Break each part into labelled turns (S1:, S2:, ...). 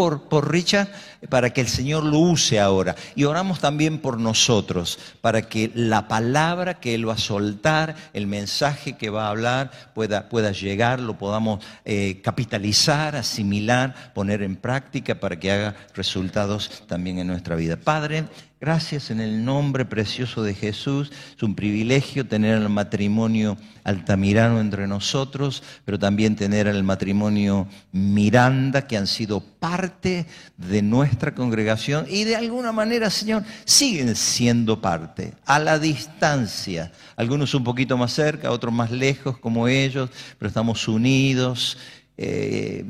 S1: por Richard para que el Señor lo use ahora. Y oramos también por nosotros, para que la palabra que Él va a soltar, el mensaje que va a hablar, pueda, pueda llegar, lo podamos eh, capitalizar, asimilar, poner en práctica para que haga resultados también en nuestra vida. Padre, Gracias en el nombre precioso de Jesús. Es un privilegio tener el matrimonio altamirano entre nosotros, pero también tener el matrimonio Miranda, que han sido parte de nuestra congregación y de alguna manera, Señor, siguen siendo parte, a la distancia. Algunos un poquito más cerca, otros más lejos como ellos, pero estamos unidos eh,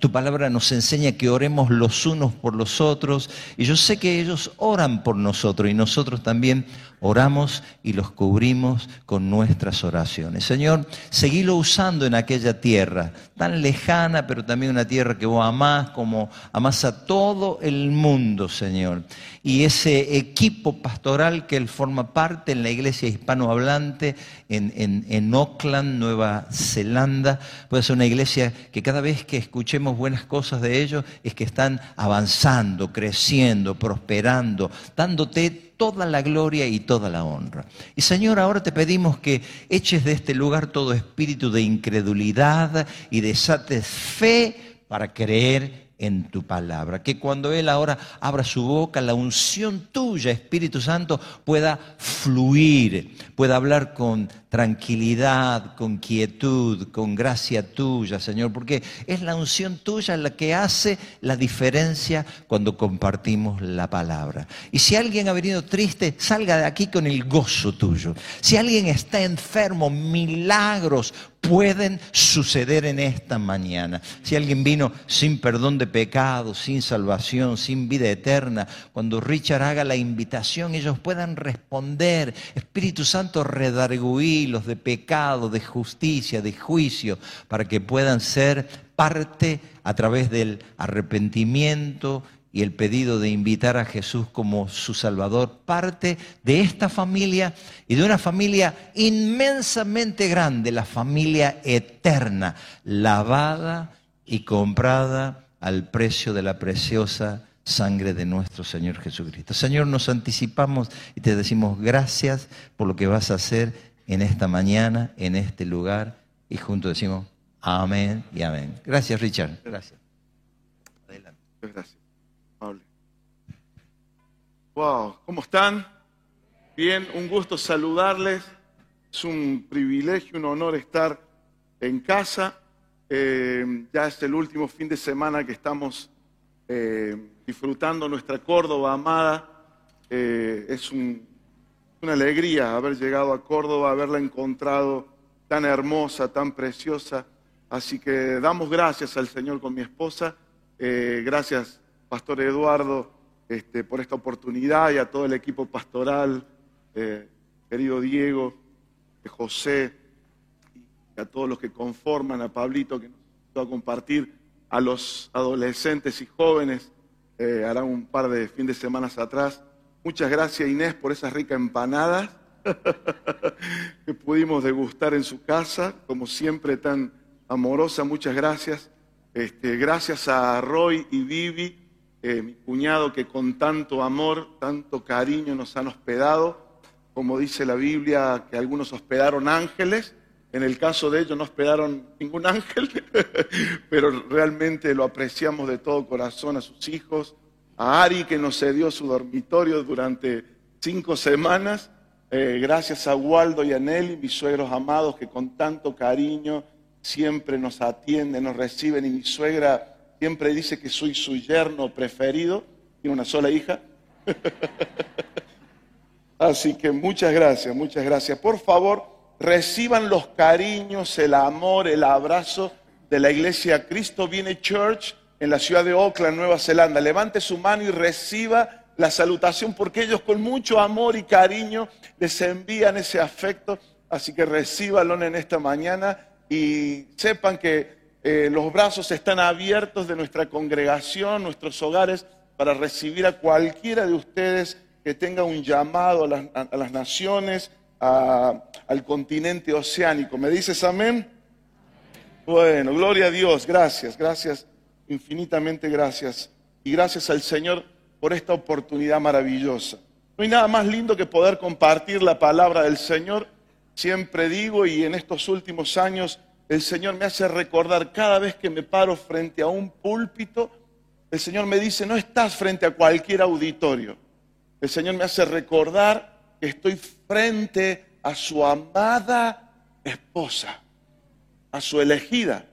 S1: tu palabra nos enseña que oremos los unos por los otros y yo sé que ellos oran por nosotros y nosotros también oramos y los cubrimos con nuestras oraciones. Señor, seguilo usando en aquella tierra tan lejana, pero también una tierra que vos amás, como amás a todo el mundo, Señor. Y ese equipo pastoral que él forma parte en la iglesia hispanohablante en, en, en Auckland, Nueva Zelanda, puede ser una iglesia que cada vez que escuchemos buenas cosas de ellos es que están avanzando, creciendo, prosperando, dándote toda la gloria y toda la honra. Y Señor, ahora te pedimos que eches de este lugar todo espíritu de incredulidad y desates fe para creer en tu palabra. Que cuando Él ahora abra su boca, la unción tuya, Espíritu Santo, pueda fluir, pueda hablar con tranquilidad, con quietud, con gracia tuya, Señor, porque es la unción tuya la que hace la diferencia cuando compartimos la palabra. Y si alguien ha venido triste, salga de aquí con el gozo tuyo. Si alguien está enfermo, milagros pueden suceder en esta mañana. Si alguien vino sin perdón de pecados, sin salvación, sin vida eterna, cuando Richard haga la invitación, ellos puedan responder, Espíritu Santo, redarguir de pecado, de justicia, de juicio, para que puedan ser parte a través del arrepentimiento y el pedido de invitar a Jesús como su Salvador, parte de esta familia y de una familia inmensamente grande, la familia eterna, lavada y comprada al precio de la preciosa sangre de nuestro Señor Jesucristo. Señor, nos anticipamos y te decimos gracias por lo que vas a hacer en esta mañana, en este lugar, y juntos decimos amén y amén. Gracias, Richard. Gracias.
S2: Adelante. Gracias. Pablo. Wow, ¿cómo están? Bien, un gusto saludarles. Es un privilegio, un honor estar en casa. Eh, ya es el último fin de semana que estamos eh, disfrutando nuestra Córdoba amada. Eh, es un una alegría haber llegado a Córdoba, haberla encontrado tan hermosa, tan preciosa. Así que damos gracias al Señor con mi esposa. Eh, gracias, Pastor Eduardo, este, por esta oportunidad y a todo el equipo pastoral, eh, querido Diego, José, y a todos los que conforman, a Pablito, que nos va a compartir, a los adolescentes y jóvenes, eh, hará un par de fines de semanas atrás Muchas gracias Inés por esas ricas empanadas que pudimos degustar en su casa, como siempre tan amorosa, muchas gracias. Este, gracias a Roy y Vivi, eh, mi cuñado que con tanto amor, tanto cariño nos han hospedado, como dice la Biblia, que algunos hospedaron ángeles, en el caso de ellos no hospedaron ningún ángel, pero realmente lo apreciamos de todo corazón a sus hijos, a Ari que nos cedió su dormitorio durante cinco semanas, eh, gracias a Waldo y a Nelly, mis suegros amados que con tanto cariño siempre nos atienden, nos reciben y mi suegra siempre dice que soy su yerno preferido, tiene una sola hija. Así que muchas gracias, muchas gracias. Por favor, reciban los cariños, el amor, el abrazo de la iglesia Cristo Viene Church en la ciudad de Auckland, Nueva Zelanda. Levante su mano y reciba la salutación porque ellos con mucho amor y cariño les envían ese afecto. Así que recíbanlo en esta mañana y sepan que eh, los brazos están abiertos de nuestra congregación, nuestros hogares, para recibir a cualquiera de ustedes que tenga un llamado a las, naciones, al continente oceánico. ¿Me dices amén? Bueno, gloria a Dios, gracias, gracias infinitamente gracias. Y gracias al Señor por esta oportunidad maravillosa. No hay nada más lindo que poder compartir la palabra del Señor. Siempre digo, y en estos últimos años el Señor me hace recordar cada vez que me paro frente a un púlpito, el Señor me dice, no estás frente a cualquier auditorio. El Señor me hace recordar que estoy frente a su amada esposa, a su elegida.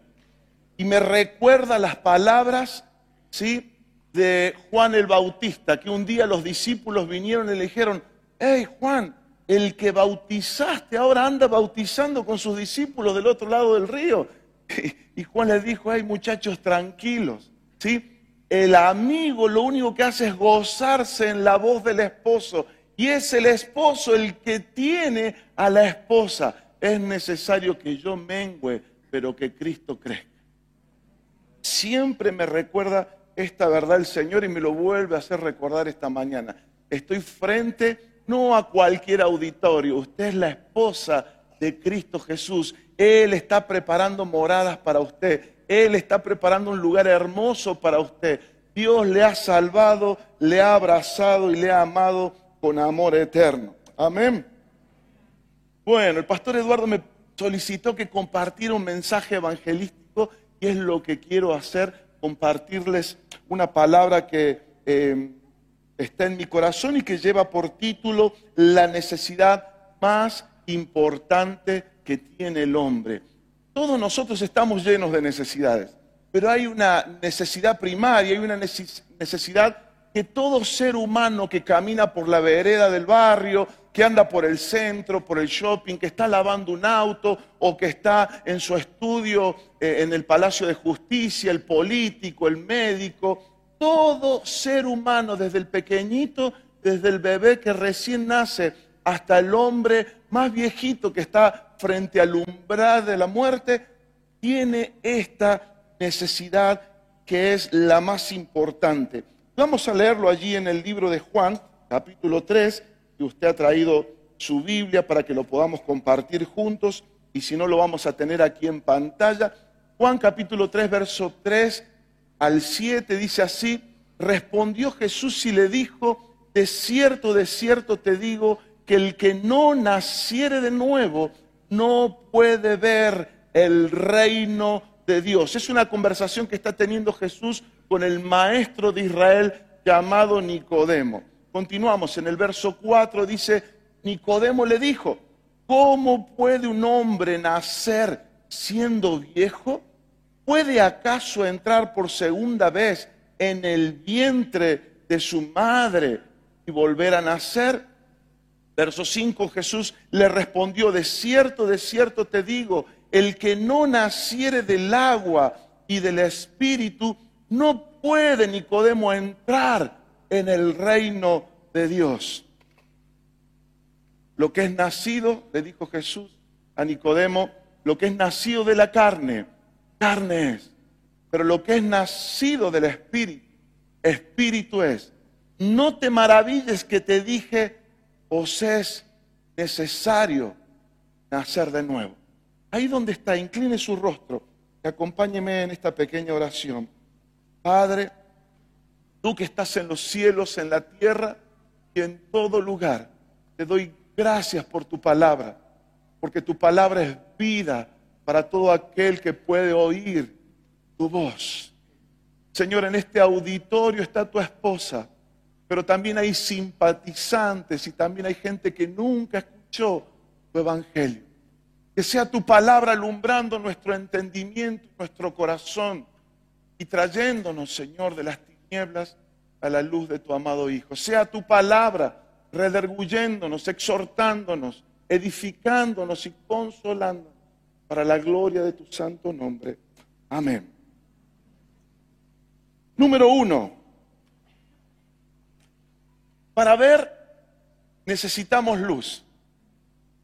S2: Y me recuerda las palabras, ¿sí? de Juan el Bautista, que un día los discípulos vinieron y le dijeron, hey Juan, el que bautizaste ahora anda bautizando con sus discípulos del otro lado del río. Y Juan les dijo, hey muchachos, tranquilos, ¿sí? El amigo lo único que hace es gozarse en la voz del esposo. Y es el esposo el que tiene a la esposa. Es necesario que yo mengüe, pero que Cristo crezca. Siempre me recuerda esta verdad el Señor y me lo vuelve a hacer recordar esta mañana. Estoy frente no a cualquier auditorio, usted es la esposa de Cristo Jesús. Él está preparando moradas para usted. Él está preparando un lugar hermoso para usted. Dios le ha salvado, le ha abrazado y le ha amado con amor eterno. Amén. Bueno, el pastor Eduardo me solicitó que compartiera un mensaje evangelístico y es lo que quiero hacer compartirles una palabra que eh, está en mi corazón y que lleva por título la necesidad más importante que tiene el hombre. Todos nosotros estamos llenos de necesidades, pero hay una necesidad primaria, hay una necesidad que todo ser humano que camina por la vereda del barrio, que anda por el centro, por el shopping, que está lavando un auto o que está en su estudio eh, en el Palacio de Justicia, el político, el médico, todo ser humano, desde el pequeñito, desde el bebé que recién nace, hasta el hombre más viejito que está frente al umbral de la muerte, tiene esta necesidad que es la más importante. Vamos a leerlo allí en el libro de Juan, capítulo 3, que usted ha traído su Biblia para que lo podamos compartir juntos y si no lo vamos a tener aquí en pantalla. Juan capítulo 3, verso 3 al 7 dice así, respondió Jesús y le dijo, de cierto, de cierto te digo que el que no naciere de nuevo no puede ver el reino de Dios. Es una conversación que está teniendo Jesús con el maestro de Israel llamado Nicodemo. Continuamos en el verso 4, dice, Nicodemo le dijo, ¿cómo puede un hombre nacer siendo viejo? ¿Puede acaso entrar por segunda vez en el vientre de su madre y volver a nacer? Verso 5, Jesús le respondió, de cierto, de cierto te digo, el que no naciere del agua y del espíritu, no puede Nicodemo entrar en el reino de Dios. Lo que es nacido, le dijo Jesús a Nicodemo, lo que es nacido de la carne, carne es. Pero lo que es nacido del Espíritu, Espíritu es. No te maravilles que te dije, os es necesario nacer de nuevo. Ahí donde está, incline su rostro y acompáñeme en esta pequeña oración. Padre, tú que estás en los cielos, en la tierra y en todo lugar, te doy gracias por tu palabra, porque tu palabra es vida para todo aquel que puede oír tu voz. Señor, en este auditorio está tu esposa, pero también hay simpatizantes y también hay gente que nunca escuchó tu evangelio. Que sea tu palabra alumbrando nuestro entendimiento, nuestro corazón y trayéndonos, Señor, de las tinieblas a la luz de tu amado Hijo. Sea tu palabra rederguyéndonos, exhortándonos, edificándonos y consolándonos para la gloria de tu santo nombre. Amén. Número uno, para ver necesitamos luz.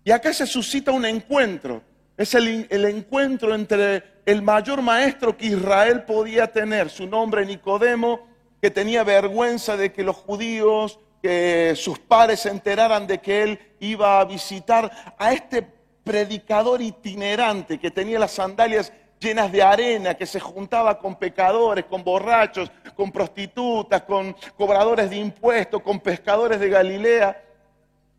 S2: Y acá se suscita un encuentro. Es el encuentro entre el mayor maestro que Israel podía tener, su nombre Nicodemo, que tenía vergüenza de que los judíos, que sus padres se enteraran de que él iba a visitar a este predicador itinerante que tenía las sandalias llenas de arena, que se juntaba con pecadores, con borrachos, con prostitutas, con cobradores de impuestos, con pescadores de Galilea,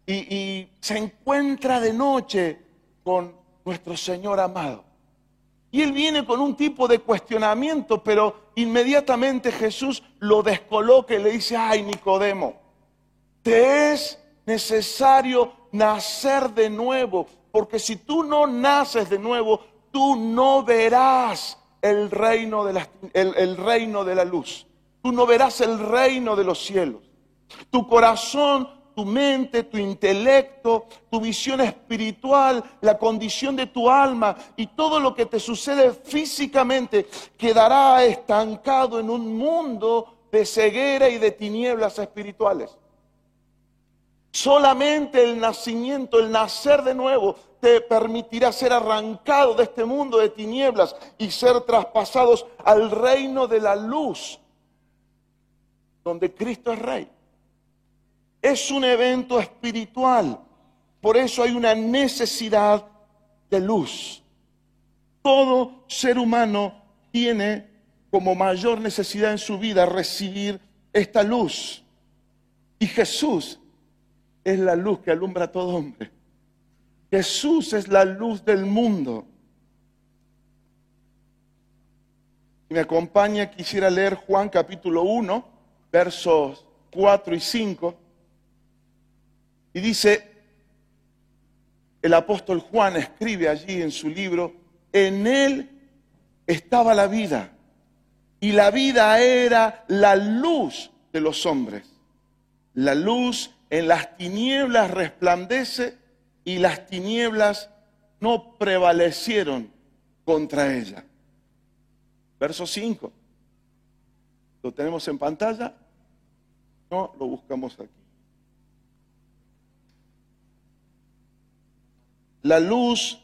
S2: y, se encuentra de noche con nuestro Señor amado. Y él viene con un tipo de cuestionamiento, pero inmediatamente Jesús lo descoloca y le dice, ay Nicodemo, te es necesario nacer de nuevo, porque si tú no naces de nuevo, tú no verás el reino de la, el reino de la luz, tú no verás el reino de los cielos. Tu corazón tu mente, tu intelecto, tu visión espiritual, la condición de tu alma y todo lo que te sucede físicamente quedará estancado en un mundo de ceguera y de tinieblas espirituales. Solamente el nacimiento, el nacer de nuevo, te permitirá ser arrancado de este mundo de tinieblas y ser traspasados al reino de la luz, donde Cristo es Rey. Es un evento espiritual. Por eso hay una necesidad de luz. Todo ser humano tiene como mayor necesidad en su vida recibir esta luz. Y Jesús es la luz que alumbra a todo hombre. Jesús es la luz del mundo. Si me acompaña, quisiera leer Juan capítulo 1, versos 4 y 5. Y dice, el apóstol Juan escribe allí en su libro, en él estaba la vida y la vida era la luz de los hombres. La luz en las tinieblas resplandece y las tinieblas no prevalecieron contra ella. Verso 5. ¿Lo tenemos en pantalla? No, lo buscamos aquí. La luz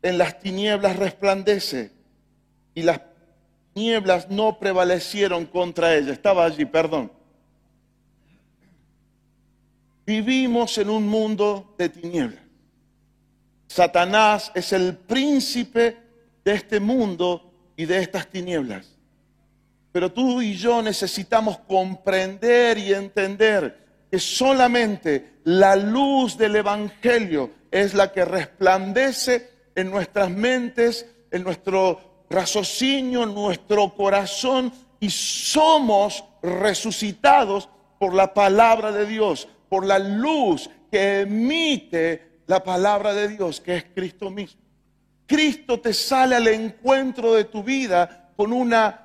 S2: en las tinieblas resplandece y las tinieblas no prevalecieron contra ella. Estaba allí, perdón. Vivimos en un mundo de tinieblas. Satanás es el príncipe de este mundo y de estas tinieblas. Pero tú y yo necesitamos comprender y entender que solamente la luz del Evangelio es la que resplandece en nuestras mentes, en nuestro raciocinio, en nuestro corazón, y somos resucitados por la palabra de Dios, por la luz que emite la palabra de Dios, que es Cristo mismo. Cristo te sale al encuentro de tu vida con una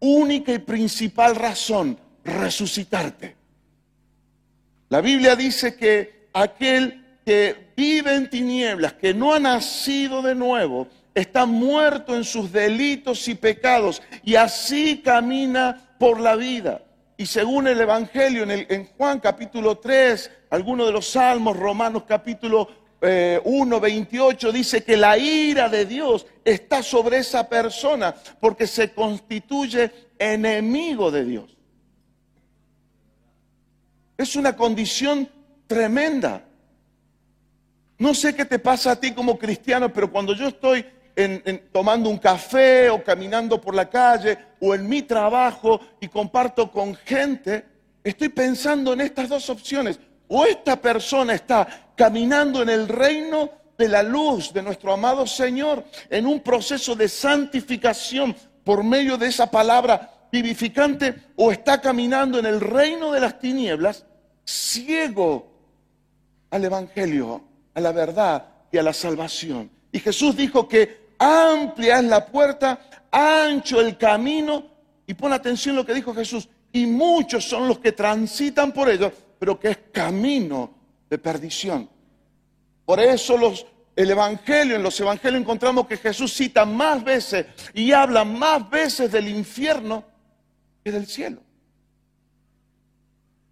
S2: única y principal razón, resucitarte. La Biblia dice que aquel que vive en tinieblas, que no ha nacido de nuevo, está muerto en sus delitos y pecados y así camina por la vida. Y según el Evangelio en, Juan capítulo 3, algunos de los salmos, Romanos capítulo 1, eh, 28, dice que la ira de Dios está sobre esa persona porque se constituye enemigo de Dios. Es una condición tremenda. No sé qué te pasa a ti como cristiano, pero cuando yo estoy tomando un café o caminando por la calle o en mi trabajo y comparto con gente, estoy pensando en estas dos opciones. O esta persona está caminando en el reino de la luz de nuestro amado Señor, en un proceso de santificación por medio de esa palabra vivificante, o está caminando en el reino de las tinieblas, ciego al Evangelio a la verdad y a la salvación. Y Jesús dijo que amplia es la puerta, ancho el camino, y pon atención lo que dijo Jesús, y muchos son los que transitan por ello, pero que es camino de perdición. Por eso el Evangelio, en los Evangelios encontramos que Jesús cita más veces y habla más veces del infierno que del cielo.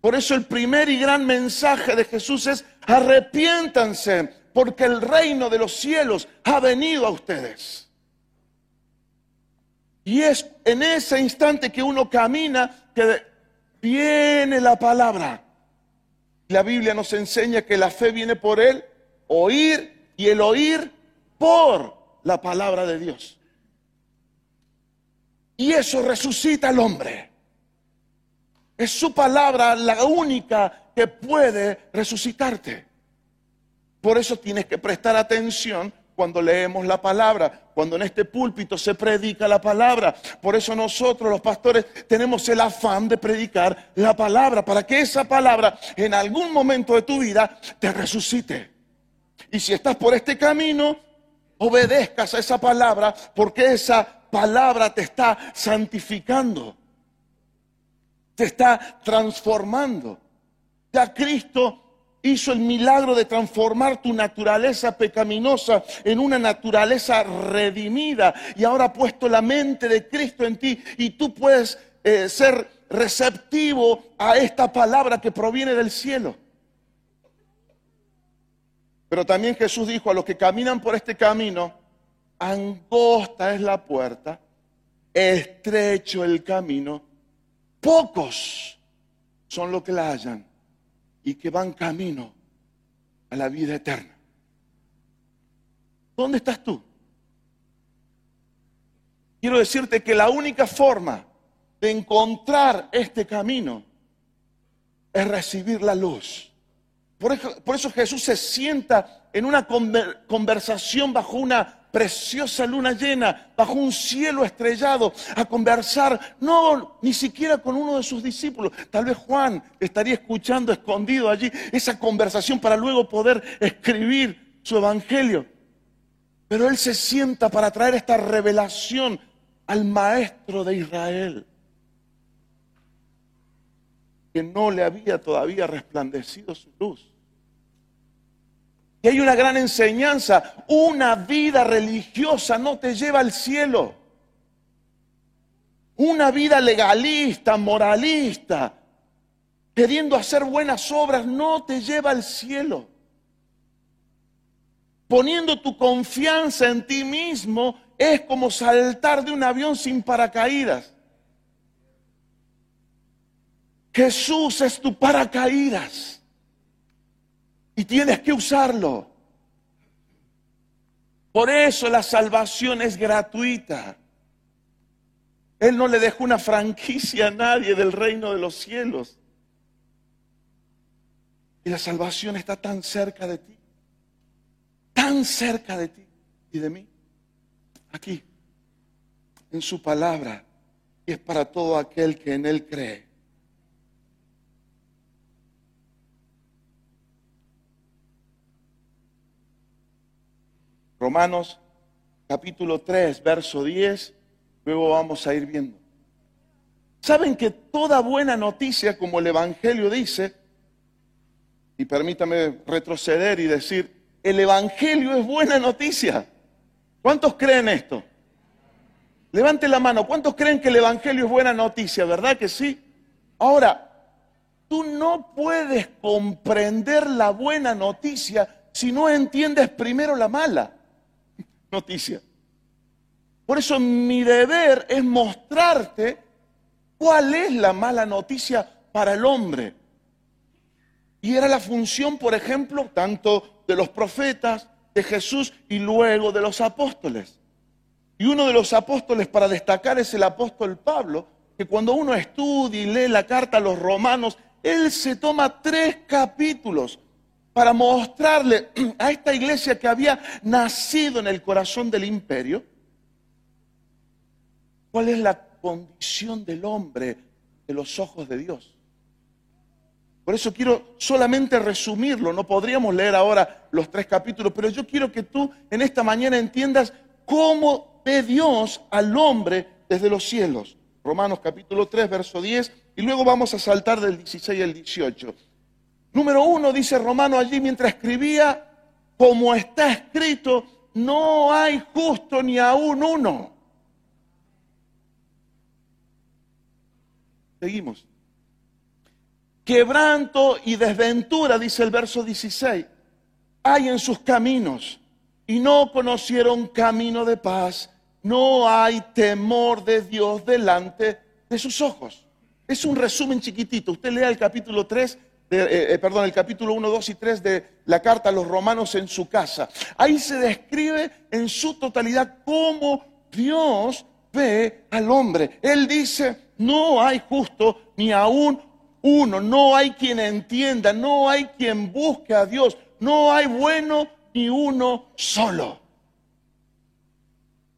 S2: Por eso el primer y gran mensaje de Jesús es arrepiéntanse, porque el reino de los cielos ha venido a ustedes. Y es en ese instante que uno camina que viene la palabra. La Biblia nos enseña que la fe viene por el oír y el oír por la palabra de Dios. Y eso resucita al hombre. Es su palabra la única que puede resucitarte. Por eso tienes que prestar atención cuando leemos la palabra, cuando en este púlpito se predica la palabra. Por eso nosotros los pastores tenemos el afán de predicar la palabra, para que esa palabra en algún momento de tu vida te resucite. Y si estás por este camino, obedezcas a esa palabra, porque esa palabra te está santificando, te está transformando. Ya Cristo hizo el milagro de transformar tu naturaleza pecaminosa en una naturaleza redimida y ahora ha puesto la mente de Cristo en ti y tú puedes eh, ser receptivo a esta palabra que proviene del cielo. Pero también Jesús dijo a los que caminan por este camino, angosta es la puerta, estrecho el camino, pocos son los que la hallan y que van camino a la vida eterna. ¿Dónde estás tú? Quiero decirte que la única forma de encontrar este camino es recibir la luz. Por eso, Jesús se sienta en una conversación bajo una preciosa luna llena, bajo un cielo estrellado, a conversar, no ni siquiera con uno de sus discípulos. Tal vez Juan estaría escuchando escondido allí esa conversación para luego poder escribir su evangelio. Pero él se sienta para traer esta revelación al maestro de Israel, que no le había todavía resplandecido su luz. Y hay una gran enseñanza. Una vida religiosa no te lleva al cielo. Una vida legalista, moralista, queriendo hacer buenas obras, no te lleva al cielo. Poniendo tu confianza en ti mismo es como saltar de un avión sin paracaídas. Jesús es tu paracaídas. Y tienes que usarlo. Por eso la salvación es gratuita. Él no le dejó una franquicia a nadie del reino de los cielos. Y la salvación está tan cerca de ti, tan cerca de ti y de mí, aquí, en su palabra, y es para todo aquel que en Él cree. Romanos capítulo 3, verso 10, luego vamos a ir viendo. Saben que toda buena noticia, como el Evangelio dice, y permítame retroceder y decir, el Evangelio es buena noticia. ¿Cuántos creen esto? Levante la mano, ¿cuántos creen que el Evangelio es buena noticia? ¿Verdad que sí? Ahora, tú no puedes comprender la buena noticia si no entiendes primero la mala noticia. Por eso mi deber es mostrarte cuál es la mala noticia para el hombre. Y era la función, por ejemplo, tanto de los profetas, de Jesús y luego de los apóstoles. Y uno de los apóstoles para destacar es el apóstol Pablo, que cuando uno estudia y lee la carta a los romanos, él se toma tres capítulos para mostrarle a esta iglesia que había nacido en el corazón del imperio, cuál es la condición del hombre de los ojos de Dios. Por eso quiero solamente resumirlo, no podríamos leer ahora los tres capítulos, pero yo quiero que tú en esta mañana entiendas cómo ve Dios al hombre desde los cielos. Romanos capítulo 3, verso 10, y luego vamos a saltar del 16 al 18. Número uno, dice Romano allí mientras escribía, como está escrito, no hay justo ni aún uno. Seguimos. Quebranto y desventura, dice el verso 16, hay en sus caminos y no conocieron camino de paz. No hay temor de Dios delante de sus ojos. Es un resumen chiquitito. Usted lea el capítulo 3 eh, eh, perdón, el capítulo 1, 2 y 3 de la carta a los romanos en su casa. Ahí se describe en su totalidad cómo Dios ve al hombre. Él dice, no hay justo ni aún uno, no hay quien entienda, no hay quien busque a Dios, no hay bueno ni uno solo.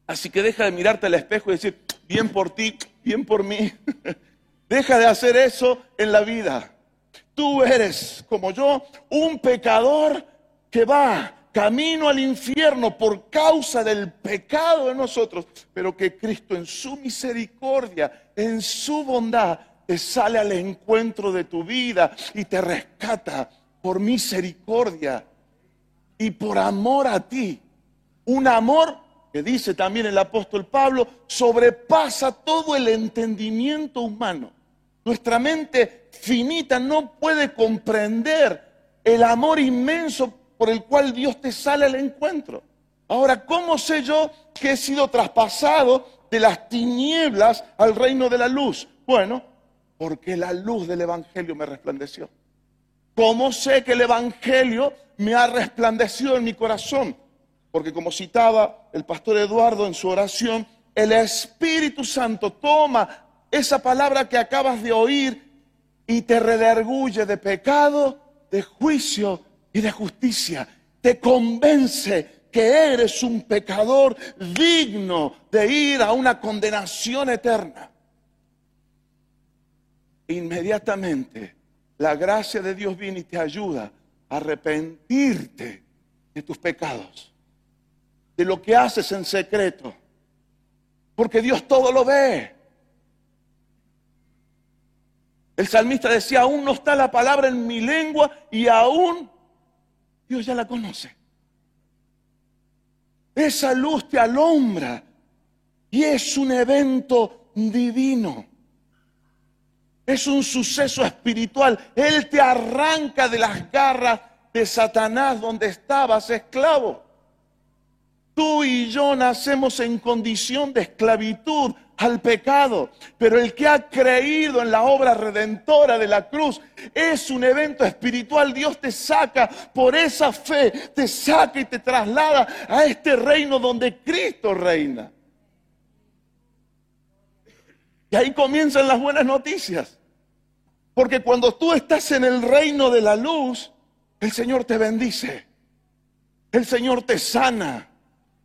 S2: Así que deja de mirarte al espejo y decir, bien por ti, bien por mí. deja de hacer eso en la vida. Tú eres, como yo, un pecador que va camino al infierno por causa del pecado de nosotros, pero que Cristo en su misericordia, en su bondad, te sale al encuentro de tu vida y te rescata por misericordia y por amor a ti. Un amor que dice también el apóstol Pablo, sobrepasa todo el entendimiento humano. Nuestra mente finita no puede comprender el amor inmenso por el cual Dios te sale al encuentro. Ahora, ¿cómo sé yo que he sido traspasado de las tinieblas al reino de la luz? Bueno, porque la luz del Evangelio me resplandeció. ¿Cómo sé que el Evangelio me ha resplandecido en mi corazón? Porque como citaba el pastor Eduardo en su oración, el Espíritu Santo toma esa palabra que acabas de oír y te rederguye de pecado, de juicio y de justicia. Te convence que eres un pecador digno de ir a una condenación eterna. Inmediatamente la gracia de Dios viene y te ayuda a arrepentirte de tus pecados, de lo que haces en secreto, porque Dios todo lo ve. El salmista decía, aún no está la palabra en mi lengua y aún Dios ya la conoce. Esa luz te alumbra y es un evento divino. Es un suceso espiritual. Él te arranca de las garras de Satanás donde estabas esclavo. Tú y yo nacemos en condición de esclavitud al pecado, pero el que ha creído en la obra redentora de la cruz es un evento espiritual. Dios te saca por esa fe, te saca y te traslada a este reino donde Cristo reina. Y ahí comienzan las buenas noticias. Porque cuando tú estás en el reino de la luz, el Señor te bendice. El Señor te sana.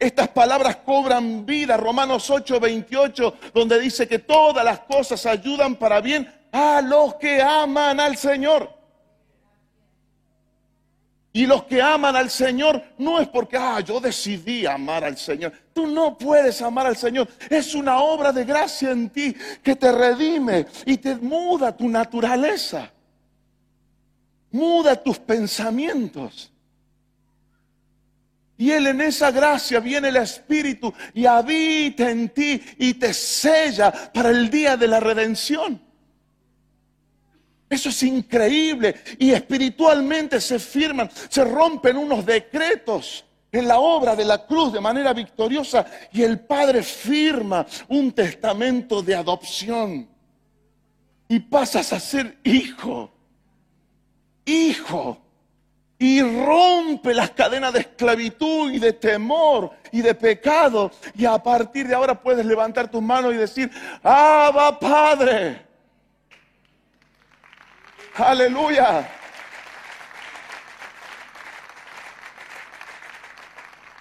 S2: Estas palabras cobran vida. Romanos 8, 28, donde dice que todas las cosas ayudan para bien a los que aman al Señor. Y los que aman al Señor no es porque, ah, yo decidí amar al Señor. Tú no puedes amar al Señor. Es una obra de gracia en ti que te redime y te muda tu naturaleza. Muda tus pensamientos. Y Él en esa gracia viene el Espíritu y habita en ti y te sella para el día de la redención. Eso es increíble. Y espiritualmente se firman, se rompen unos decretos en la obra de la cruz de manera victoriosa y el Padre firma un testamento de adopción. Y pasas a ser hijo, hijo. Y rompe las cadenas de esclavitud y de temor y de pecado. Y a partir de ahora puedes levantar tus manos y decir, Abba Padre. Aleluya.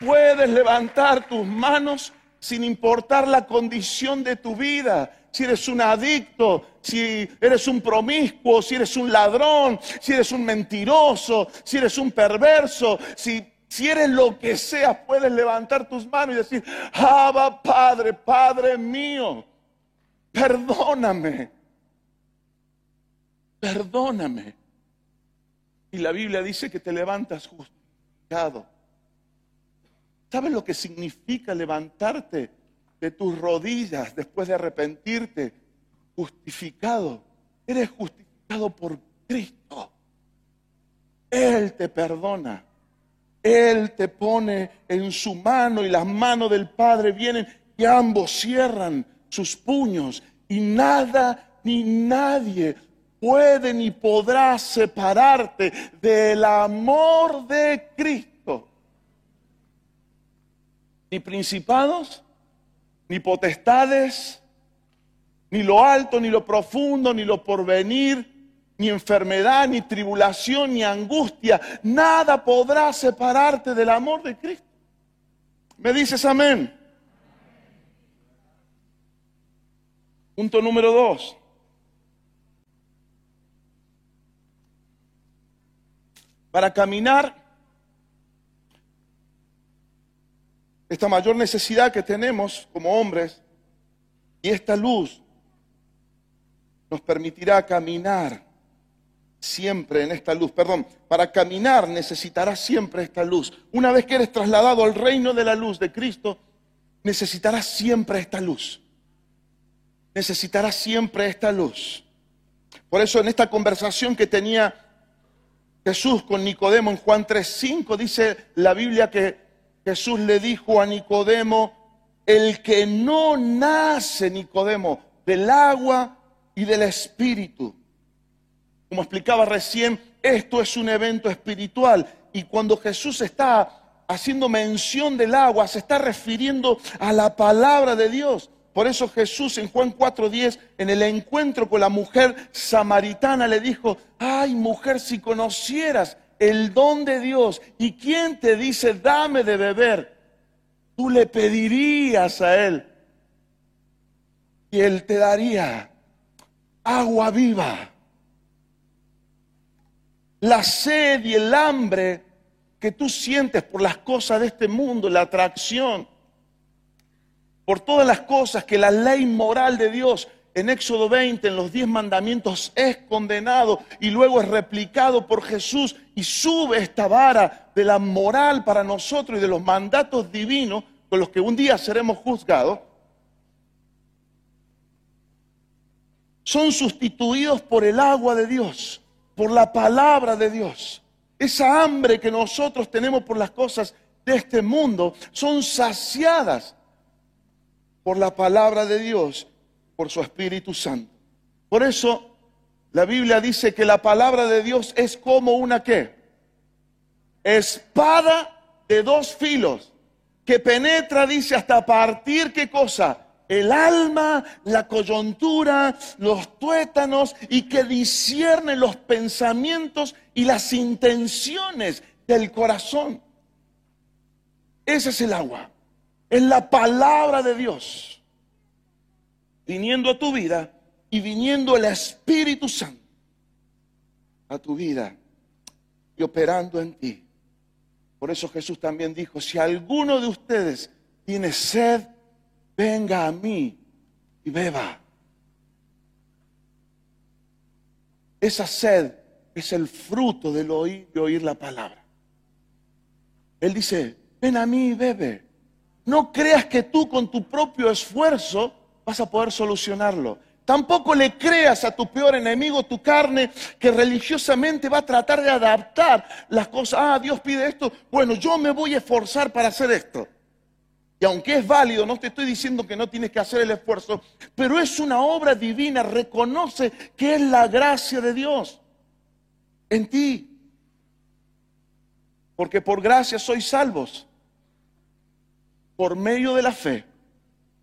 S2: Puedes levantar tus manos sin importar la condición de tu vida. Si eres un adicto, si eres un promiscuo, si eres un ladrón, si eres un mentiroso, si eres un perverso, si, si eres lo que sea, puedes levantar tus manos y decir, Abba Padre, Padre mío, perdóname perdóname. Y la Biblia dice que te levantas justificado. ¿Sabes lo que significa levantarte de tus rodillas después de arrepentirte? Justificado. Eres justificado por Cristo. Él te perdona. Él te pone en su mano y las manos del Padre vienen y ambos cierran sus puños y nada ni nadie puede ni podrá separarte del amor de Cristo. Ni principados, ni potestades, ni lo alto, ni lo profundo, ni lo porvenir, ni enfermedad, ni tribulación, ni angustia. Nada podrá separarte del amor de Cristo. ¿Me dices amén? Punto número dos. Para caminar, esta mayor necesidad que tenemos como hombres y esta luz nos permitirá caminar siempre en esta luz. Perdón, para caminar necesitarás siempre esta luz. Una vez que eres trasladado al reino de la luz de Cristo, necesitarás siempre esta luz. Necesitarás siempre esta luz. Por eso en esta conversación que tenía Jesús con Nicodemo en Juan 3:5 dice la Biblia que Jesús le dijo a Nicodemo, el que no nace, Nicodemo, del agua y del espíritu. Como explicaba recién, esto es un evento espiritual y cuando Jesús está haciendo mención del agua, se está refiriendo a la palabra de Dios. Por eso Jesús en Juan 4:10, en el encuentro con la mujer samaritana, le dijo, ay mujer, si conocieras el don de Dios. Y quién te dice, dame de beber, tú le pedirías a Él. Y Él te daría agua viva. La sed y el hambre que tú sientes por las cosas de este mundo, la atracción, por todas las cosas que la ley moral de Dios en Éxodo 20, en los diez mandamientos, es condenado y luego es replicado por Jesús y sube esta vara de la moral para nosotros y de los mandatos divinos con los que un día seremos juzgados, son sustituidos por el agua de Dios, por la palabra de Dios. Esa hambre que nosotros tenemos por las cosas de este mundo son saciadas por la palabra de Dios, por su Espíritu Santo. Por eso la Biblia dice que la palabra de Dios es como una qué? Espada de dos filos, que penetra, dice, hasta partir qué cosa? El alma, la coyuntura, los tuétanos y que discierne los pensamientos y las intenciones del corazón. Ese es el agua es la palabra de Dios viniendo a tu vida y viniendo el Espíritu Santo a tu vida y operando en ti. Por eso Jesús también dijo, si alguno de ustedes tiene sed, venga a mí y beba. Esa sed es el fruto del oír y oír la palabra. Él dice, ven a mí y bebe. No creas que tú con tu propio esfuerzo vas a poder solucionarlo. Tampoco le creas a tu peor enemigo, tu carne, que religiosamente va a tratar de adaptar las cosas. Ah, Dios pide esto. Bueno, yo me voy a esforzar para hacer esto. Y aunque es válido, no te estoy diciendo que no tienes que hacer el esfuerzo, pero es una obra divina. Reconoce que es la gracia de Dios en ti. Porque por gracia sois salvos por medio de la fe,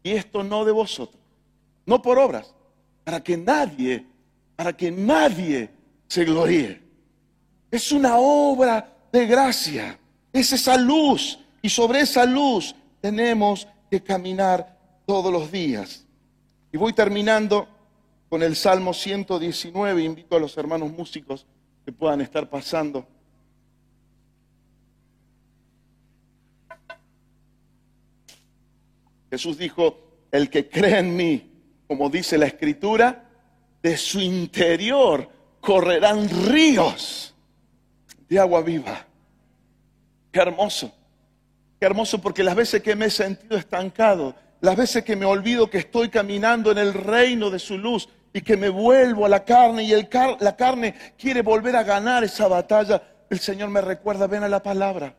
S2: y esto no de vosotros, no por obras, para que nadie, para que nadie se gloríe. Es una obra de gracia, es esa luz, y sobre esa luz tenemos que caminar todos los días. Y voy terminando con el Salmo 119, invito a los hermanos músicos que puedan estar pasando. Jesús dijo, el que cree en mí, como dice la escritura, de su interior correrán ríos de agua viva. Qué hermoso, qué hermoso porque las veces que me he sentido estancado, las veces que me olvido que estoy caminando en el reino de su luz y que me vuelvo a la carne y el la carne quiere volver a ganar esa batalla, el Señor me recuerda, ven a la palabra.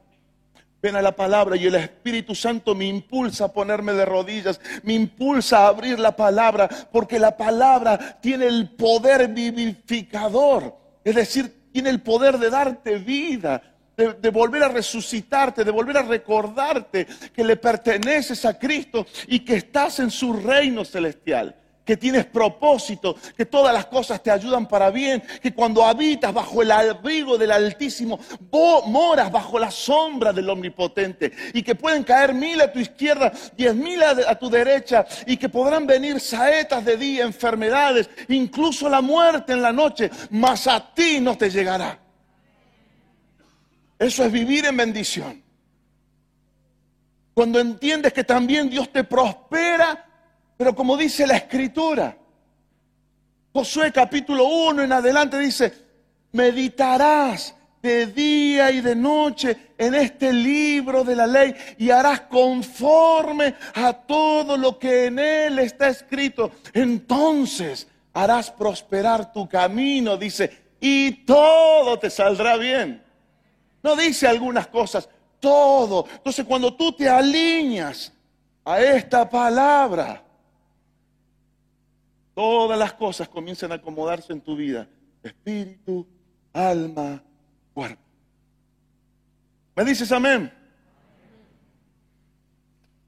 S2: Ven a la palabra y el Espíritu Santo me impulsa a ponerme de rodillas, me impulsa a abrir la palabra, porque la palabra tiene el poder vivificador, es decir, tiene el poder de darte vida, de, de volver a resucitarte, de volver a recordarte que le perteneces a Cristo y que estás en su reino celestial que tienes propósito, que todas las cosas te ayudan para bien, que cuando habitas bajo el abrigo del Altísimo, vos moras bajo la sombra del Omnipotente y que pueden caer mil a tu izquierda, diez mil a, tu derecha y que podrán venir saetas de día, enfermedades, incluso la muerte en la noche, mas a ti no te llegará. Eso es vivir en bendición. Cuando entiendes que también Dios te prospera pero como dice la escritura, Josué capítulo 1 en adelante dice, meditarás de día y de noche en este libro de la ley y harás conforme a todo lo que en él está escrito. Entonces harás prosperar tu camino, dice, y todo te saldrá bien. No dice algunas cosas, todo. Entonces cuando tú te alineas a esta palabra, todas las cosas comienzan a acomodarse en tu vida. Espíritu, alma, cuerpo. ¿Me dices amén?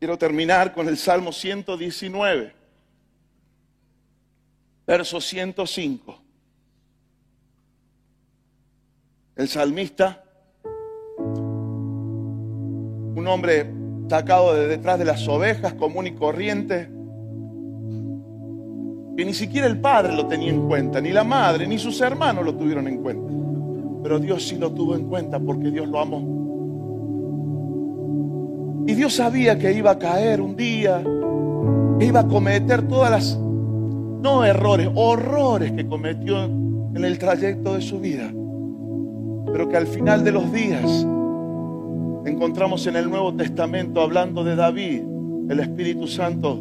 S2: Quiero terminar con el Salmo 119, verso 105. El salmista, un hombre sacado de detrás de las ovejas, común y corriente, que ni siquiera el padre lo tenía en cuenta, ni la madre, ni sus hermanos lo tuvieron en cuenta. Pero Dios sí lo tuvo en cuenta porque Dios lo amó. Y Dios sabía que iba a caer un día, que iba a cometer todas las, no errores, horrores que cometió en el trayecto de su vida. Pero que al final de los días encontramos en el Nuevo Testamento hablando de David, el Espíritu Santo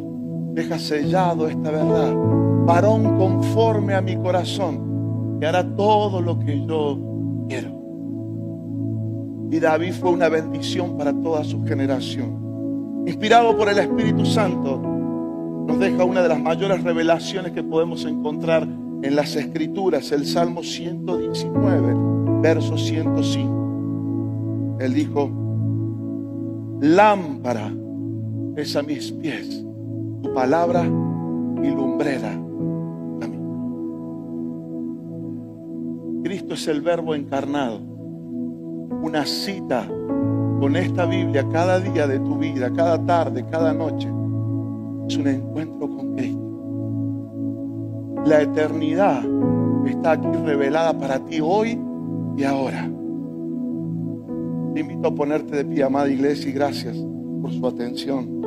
S2: deja sellado esta verdad varón conforme a mi corazón, que hará todo lo que yo quiero. Y David fue una bendición para toda su generación. Inspirado por el Espíritu Santo, nos deja una de las mayores revelaciones que podemos encontrar en las Escrituras, el Salmo 119, verso 105. Él dijo, lámpara es a mis pies, tu palabra y lumbrera Es el verbo encarnado. Una cita con esta Biblia cada día de tu vida, cada tarde, cada noche, es un encuentro con Cristo. La eternidad está aquí revelada para ti hoy y ahora. Te invito a ponerte de pie, amada iglesia, y gracias por su atención.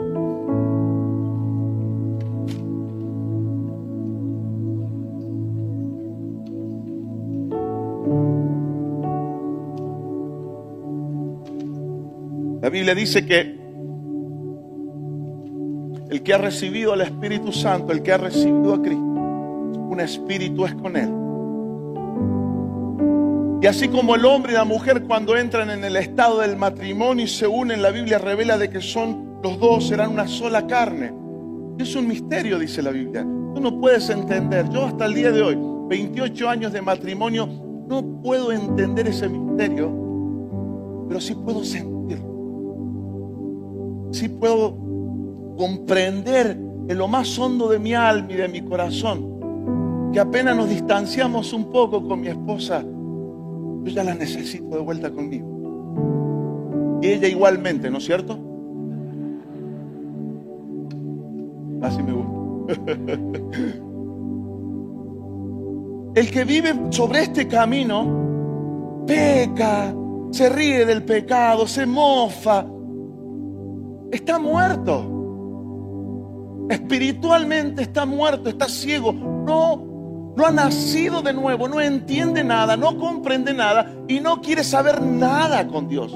S2: Biblia dice que el que ha recibido al Espíritu Santo, el que ha recibido a Cristo, un espíritu es con él. Y así como el hombre y la mujer cuando entran en el estado del matrimonio y se unen, la Biblia revela de que son los dos, serán una sola carne. Es un misterio, dice la Biblia. Tú no puedes entender. Yo hasta el día de hoy, 28 años de matrimonio, no puedo entender ese misterio, pero sí puedo sentir si puedo comprender en lo más hondo de mi alma y de mi corazón que apenas nos distanciamos un poco con mi esposa, yo ya la necesito de vuelta conmigo. Y ella igualmente, ¿no es cierto? Así me gusta. El que vive sobre este camino peca, se ríe del pecado, se mofa, está muerto. Espiritualmente está muerto, está ciego. No, no ha nacido de nuevo, no entiende nada, no comprende nada y no quiere saber nada con Dios.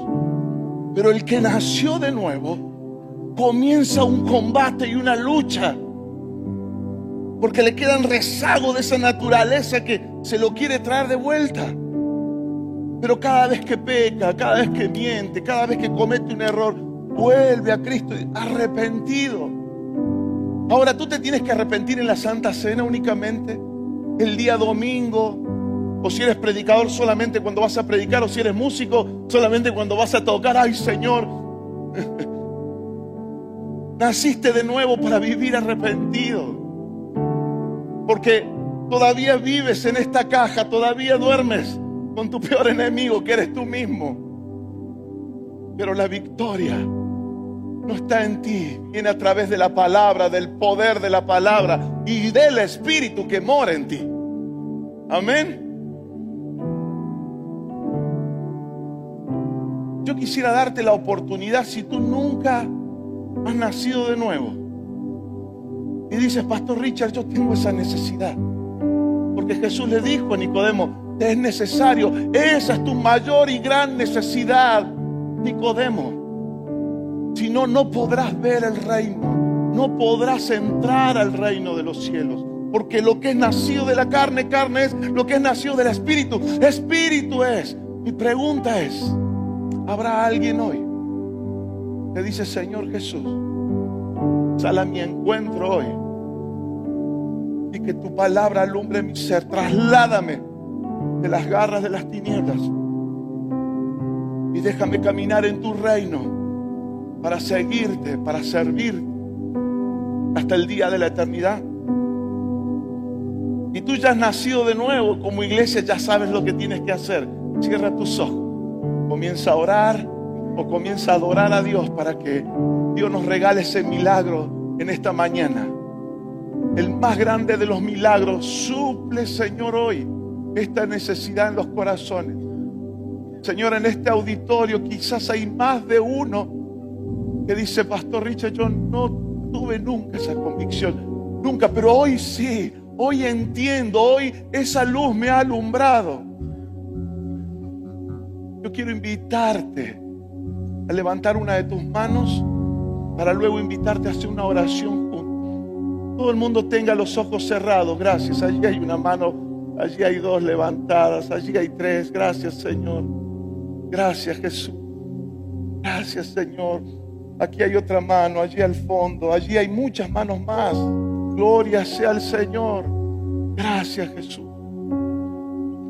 S2: Pero el que nació de nuevo comienza un combate y una lucha. Porque le quedan rezago de esa naturaleza que se lo quiere traer de vuelta. Pero cada vez que peca, cada vez que miente, cada vez que comete un error, vuelve a Cristo arrepentido. Ahora tú te tienes que arrepentir en la Santa Cena únicamente, el día domingo, O si eres predicador solamente cuando vas a predicar, o si eres músico solamente cuando vas a tocar. Ay Señor, naciste de nuevo para vivir arrepentido. Porque todavía vives en esta caja, todavía duermes con tu peor enemigo que eres tú mismo. Pero la victoria no está en ti, viene a través de la palabra, del poder de la palabra y del Espíritu que mora en ti. Amén. Yo quisiera darte la oportunidad si tú nunca has nacido de nuevo. Y dices, Pastor Richard, yo tengo esa necesidad. Porque Jesús le dijo a Nicodemo, es necesario, esa es tu mayor y gran necesidad, Nicodemo. Si no, no podrás ver el reino. No podrás entrar al reino de los cielos. Porque lo que es nacido de la carne, carne es. Lo que es nacido del espíritu, espíritu es. Mi pregunta es, ¿habrá alguien hoy que dice, Señor Jesús, sal a mi encuentro hoy? Y que tu palabra alumbre mi ser. Trasládame de las garras de las tinieblas. Y déjame caminar en tu reino para seguirte, para servir hasta el día de la eternidad. Y tú ya has nacido de nuevo como iglesia, ya sabes lo que tienes que hacer. Cierra tus ojos, comienza a orar o comienza a adorar a Dios para que Dios nos regale ese milagro en esta mañana. El más grande de los milagros, suple Señor hoy esta necesidad en los corazones. Señor, en este auditorio quizás hay más de uno que dice, Pastor Richard, yo no tuve nunca esa convicción, nunca, pero hoy sí, hoy entiendo, hoy esa luz me ha alumbrado. Yo quiero invitarte a levantar una de tus manos para luego invitarte a hacer una oración juntos. Todo el mundo tenga los ojos cerrados, gracias. Allí hay una mano, allí hay dos levantadas, allí hay tres, gracias Señor. Gracias Jesús. Gracias Señor. Aquí hay otra mano, allí al fondo, allí hay muchas manos más. Gloria sea al Señor. Gracias Jesús.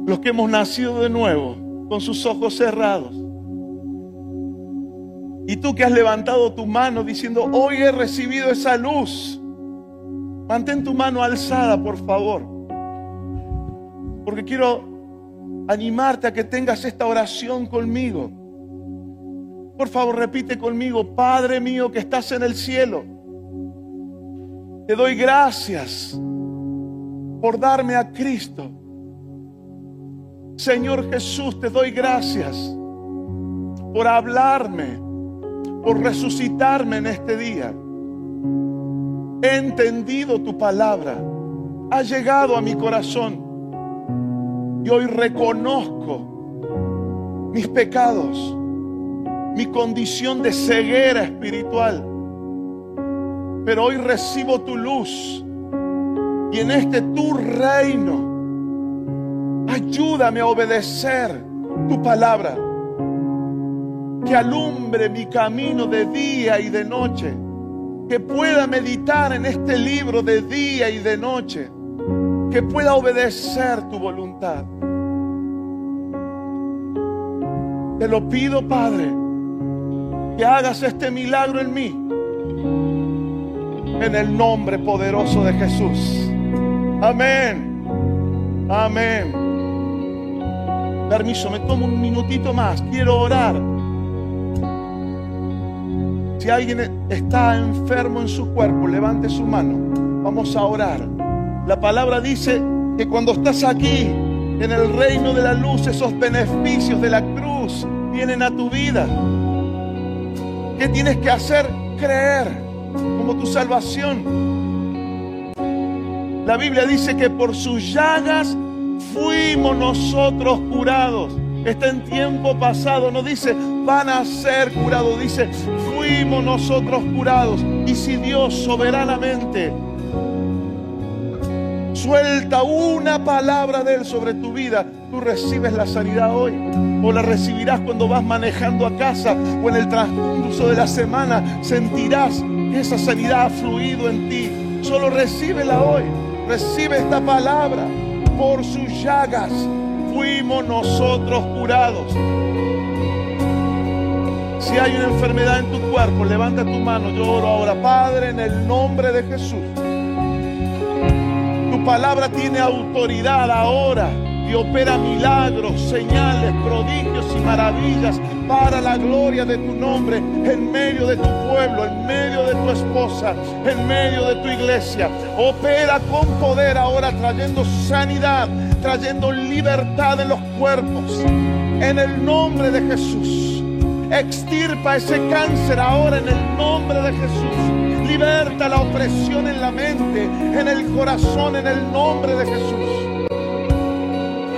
S2: Los que hemos nacido de nuevo, con sus ojos cerrados. Y tú que has levantado tu mano diciendo, hoy he recibido esa luz. Mantén tu mano alzada, por favor. Porque quiero animarte a que tengas esta oración conmigo. Por favor, repite conmigo, Padre mío que estás en el cielo, te doy gracias por darme a Cristo. Señor Jesús, te doy gracias por hablarme, por resucitarme en este día. He entendido tu palabra, ha llegado a mi corazón y hoy reconozco mis pecados mi condición de ceguera espiritual. Pero hoy recibo tu luz y en este tu reino, ayúdame a obedecer tu palabra, que alumbre mi camino de día y de noche, que pueda meditar en este libro de día y de noche, que pueda obedecer tu voluntad. Te lo pido, Padre que hagas este milagro en mí. En el nombre poderoso de Jesús. Amén. Amén. Permiso, me tomo un minutito más. Quiero orar. Si alguien está enfermo en su cuerpo, levante su mano. Vamos a orar. La palabra dice que cuando estás aquí, en el reino de la luz, esos beneficios de la cruz vienen a tu vida. ¿Qué tienes que hacer? Creer como tu salvación. La Biblia dice que por sus llagas fuimos nosotros curados. Está en tiempo pasado, no dice van a ser curados, dice fuimos nosotros curados. Y si Dios soberanamente suelta una palabra de Él sobre tu vida, tú recibes la sanidad hoy. O la recibirás cuando vas manejando a casa o en el transcurso de la semana. Sentirás que esa sanidad ha fluido en ti. Solo recíbela hoy. Recibe esta palabra. Por sus llagas fuimos nosotros curados. Si hay una enfermedad en tu cuerpo, levanta tu mano. Yo oro ahora, Padre, en el nombre de Jesús. Palabra tiene autoridad ahora y opera milagros, señales, prodigios y maravillas para la gloria de tu nombre en medio de tu pueblo, en medio de tu esposa, en medio de tu iglesia. Opera con poder ahora trayendo sanidad, trayendo libertad en los cuerpos. En el nombre de Jesús. Extirpa ese cáncer ahora en el nombre de Jesús. Liberta la opresión en la mente, en el corazón, en el nombre de Jesús.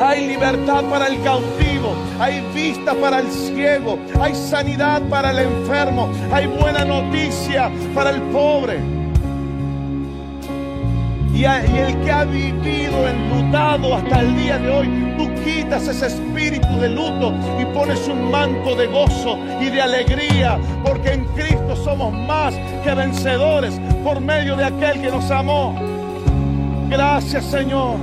S2: Hay libertad para el cautivo, hay vista para el ciego, hay sanidad para el enfermo, hay buena noticia para el pobre. Y, el que ha vivido enlutado hasta el día de hoy, tú quitas ese espíritu de luto y pones un manto de gozo y de alegría, porque en Cristo somos más que vencedores por medio de aquel que nos amó. Gracias Señor,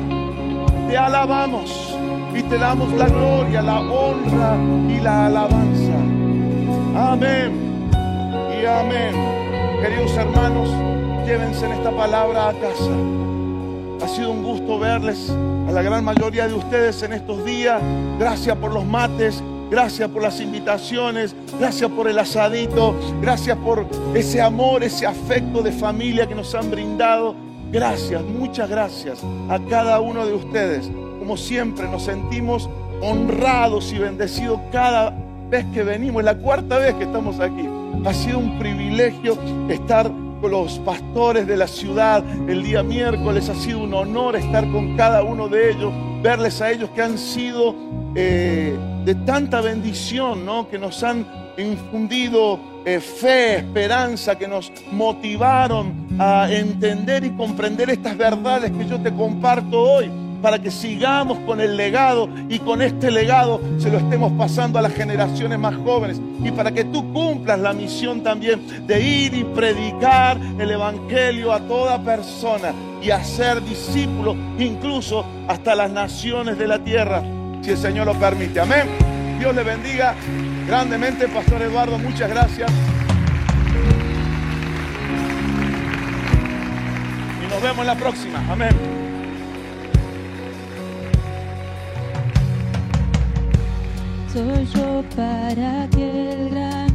S2: te alabamos y te damos la gloria, la honra y la alabanza. Amén y amén. Queridos hermanos, llévense en esta palabra a casa. Sido un gusto verles a la gran mayoría de ustedes en estos días. Gracias por los mates, gracias por las invitaciones, gracias por el asadito, gracias por ese amor, ese afecto de familia que nos han brindado. Gracias, muchas gracias a cada uno de ustedes como siempre, nos sentimos honrados y bendecidos cada vez que venimos. Es la cuarta vez que estamos aquí. Ha sido un privilegio estar los pastores de la ciudad el día miércoles. Ha sido un honor estar con cada uno de ellos, verles a ellos que han sido eh, de tanta bendición, ¿no? que nos han infundido eh, fe, esperanza, que nos motivaron a entender y comprender estas verdades que yo te comparto hoy para que sigamos con el legado y con este legado se lo estemos pasando a las generaciones más jóvenes y para que tú cumplas la misión también de ir y predicar el Evangelio a toda persona y hacer discípulos incluso hasta las naciones de la tierra, si el Señor lo permite. Amén. Dios le bendiga grandemente, Pastor Eduardo, muchas gracias. Y nos vemos en la próxima. Amén.
S3: Soy yo para que el hace